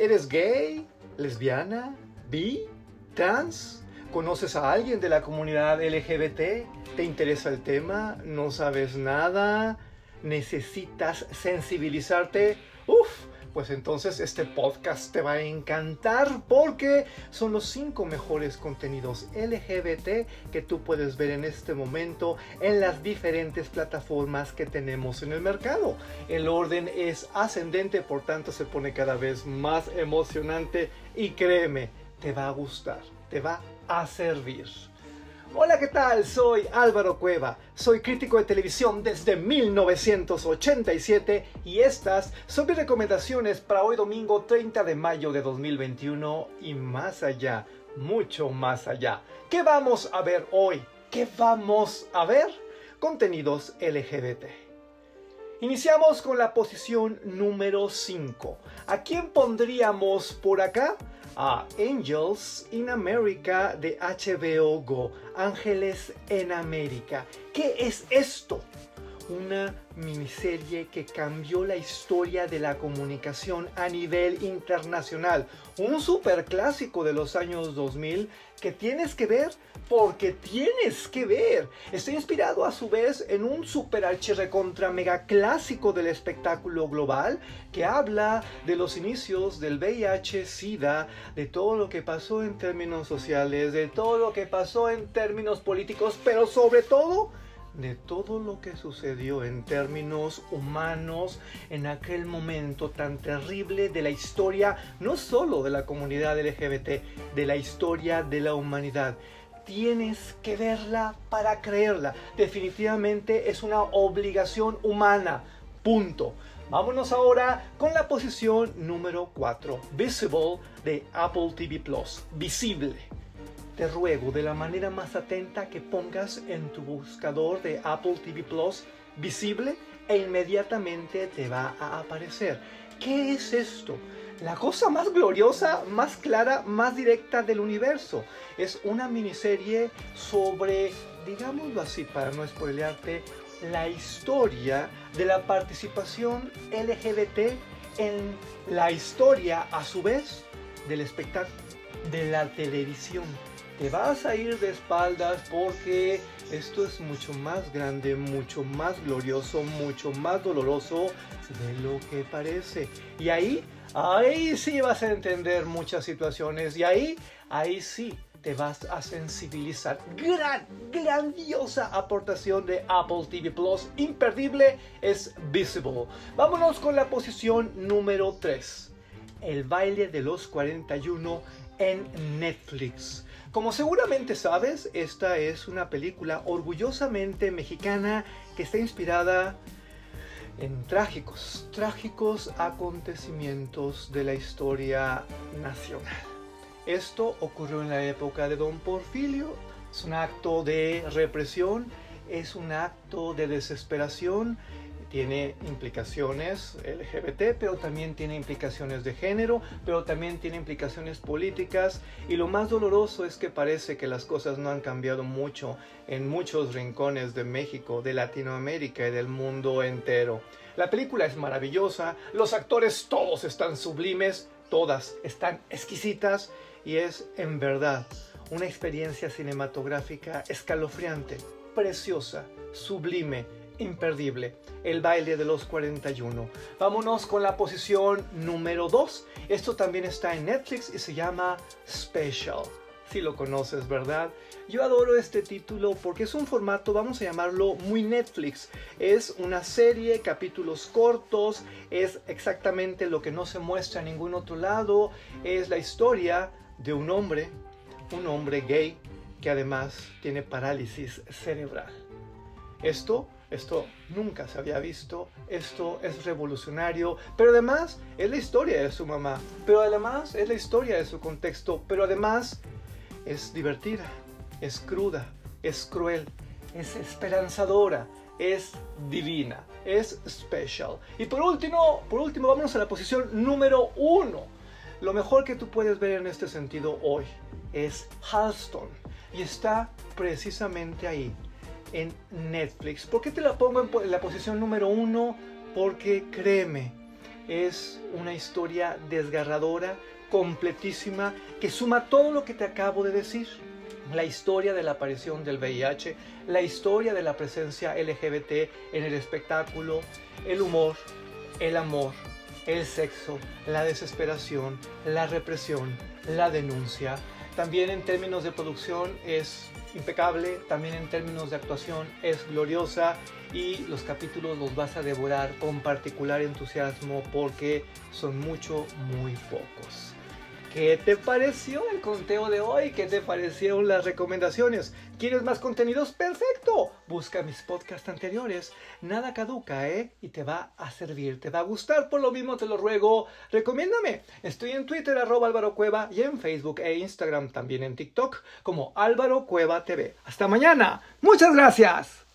¿Eres gay? ¿Lesbiana? ¿Bi? ¿Trans? ¿Conoces a alguien de la comunidad LGBT? ¿Te interesa el tema? ¿No sabes nada? ¿Necesitas sensibilizarte? Uf, pues entonces este podcast te va a encantar porque son los cinco mejores contenidos LGBT que tú puedes ver en este momento en las diferentes plataformas que tenemos en el mercado. El orden es ascendente, por tanto se pone cada vez más emocionante y créeme, te va a gustar, te va a servir. Hola, ¿qué tal? Soy Álvaro Cueva, soy crítico de televisión desde 1987 y estas son mis recomendaciones para hoy domingo 30 de mayo de 2021 y más allá, mucho más allá. ¿Qué vamos a ver hoy? ¿Qué vamos a ver? Contenidos LGBT. Iniciamos con la posición número 5. ¿A quién pondríamos por acá? a Angels in America de HBO Go. Ángeles en América. ¿Qué es esto? Una miniserie que cambió la historia de la comunicación a nivel internacional. Un super clásico de los años 2000 que tienes que ver porque tienes que ver. Está inspirado a su vez en un super contra mega clásico del espectáculo global que habla de los inicios del VIH-Sida, de todo lo que pasó en términos sociales, de todo lo que pasó en términos políticos, pero sobre todo de todo lo que sucedió en términos humanos en aquel momento tan terrible de la historia, no solo de la comunidad LGBT, de la historia de la humanidad tienes que verla para creerla. Definitivamente es una obligación humana. Punto. Vámonos ahora con la posición número 4, Visible de Apple TV Plus. Visible. Te ruego de la manera más atenta que pongas en tu buscador de Apple TV Plus visible e inmediatamente te va a aparecer. ¿Qué es esto? la cosa más gloriosa, más clara, más directa del universo. Es una miniserie sobre, digámoslo así para no spoilearte, la historia de la participación LGBT en la historia, a su vez, del espectáculo, de la televisión. Te vas a ir de espaldas porque esto es mucho más grande, mucho más glorioso, mucho más doloroso de lo que parece. Y ahí Ahí sí vas a entender muchas situaciones y ahí, ahí sí te vas a sensibilizar. Gran, grandiosa aportación de Apple TV Plus. Imperdible es Visible. Vámonos con la posición número 3. El baile de los 41 en Netflix. Como seguramente sabes, esta es una película orgullosamente mexicana que está inspirada en trágicos, trágicos acontecimientos de la historia nacional. Esto ocurrió en la época de Don Porfirio, es un acto de represión, es un acto de desesperación tiene implicaciones LGBT, pero también tiene implicaciones de género, pero también tiene implicaciones políticas. Y lo más doloroso es que parece que las cosas no han cambiado mucho en muchos rincones de México, de Latinoamérica y del mundo entero. La película es maravillosa, los actores todos están sublimes, todas están exquisitas y es en verdad una experiencia cinematográfica escalofriante, preciosa, sublime imperdible, el baile de los 41. Vámonos con la posición número 2. Esto también está en Netflix y se llama Special. Si lo conoces, ¿verdad? Yo adoro este título porque es un formato, vamos a llamarlo muy Netflix. Es una serie, capítulos cortos, es exactamente lo que no se muestra en ningún otro lado. Es la historia de un hombre, un hombre gay, que además tiene parálisis cerebral. Esto esto nunca se había visto, esto es revolucionario, pero además es la historia de su mamá, pero además es la historia de su contexto, pero además es divertida, es cruda, es cruel, es esperanzadora, es divina, es special. Y por último, por último, vámonos a la posición número uno. Lo mejor que tú puedes ver en este sentido hoy es Halston. Y está precisamente ahí, en Netflix. ¿Por qué te la pongo en la posición número uno? Porque créeme, es una historia desgarradora, completísima, que suma todo lo que te acabo de decir. La historia de la aparición del VIH, la historia de la presencia LGBT en el espectáculo, el humor, el amor, el sexo, la desesperación, la represión, la denuncia. También en términos de producción es impecable, también en términos de actuación es gloriosa y los capítulos los vas a devorar con particular entusiasmo porque son mucho, muy pocos. ¿Qué te pareció el conteo de hoy? ¿Qué te parecieron las recomendaciones? ¿Quieres más contenidos? Perfecto. Busca mis podcasts anteriores. Nada caduca, ¿eh? Y te va a servir, te va a gustar. Por lo mismo te lo ruego. Recomiéndame. Estoy en Twitter arroba Álvaro Cueva y en Facebook e Instagram también en TikTok como Álvaro Cueva TV. Hasta mañana. Muchas gracias.